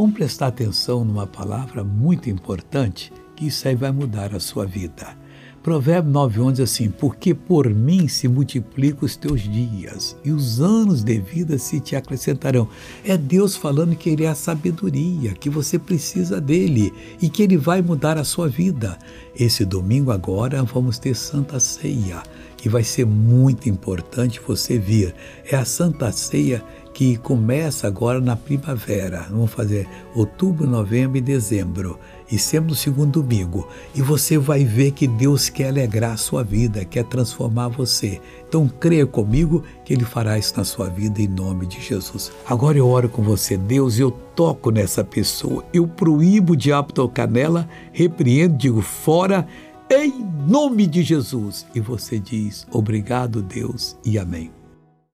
Vamos prestar atenção numa palavra muito importante, que isso aí vai mudar a sua vida. Provérbio 9,11 diz assim: Porque por mim se multiplicam os teus dias, e os anos de vida se te acrescentarão. É Deus falando que Ele é a sabedoria, que você precisa dele e que Ele vai mudar a sua vida. Esse domingo agora vamos ter Santa Ceia e vai ser muito importante você vir. É a Santa Ceia que começa agora na primavera. Vamos fazer outubro, novembro e dezembro. E sempre no segundo domingo. E você vai ver que Deus quer alegrar a sua vida, quer transformar você. Então creia comigo que Ele fará isso na sua vida em nome de Jesus. Agora eu oro com você, Deus, eu toco nessa pessoa. Eu proíbo o diabo tocar nela, repreendo, digo fora em nome de Jesus. E você diz: Obrigado, Deus, e amém.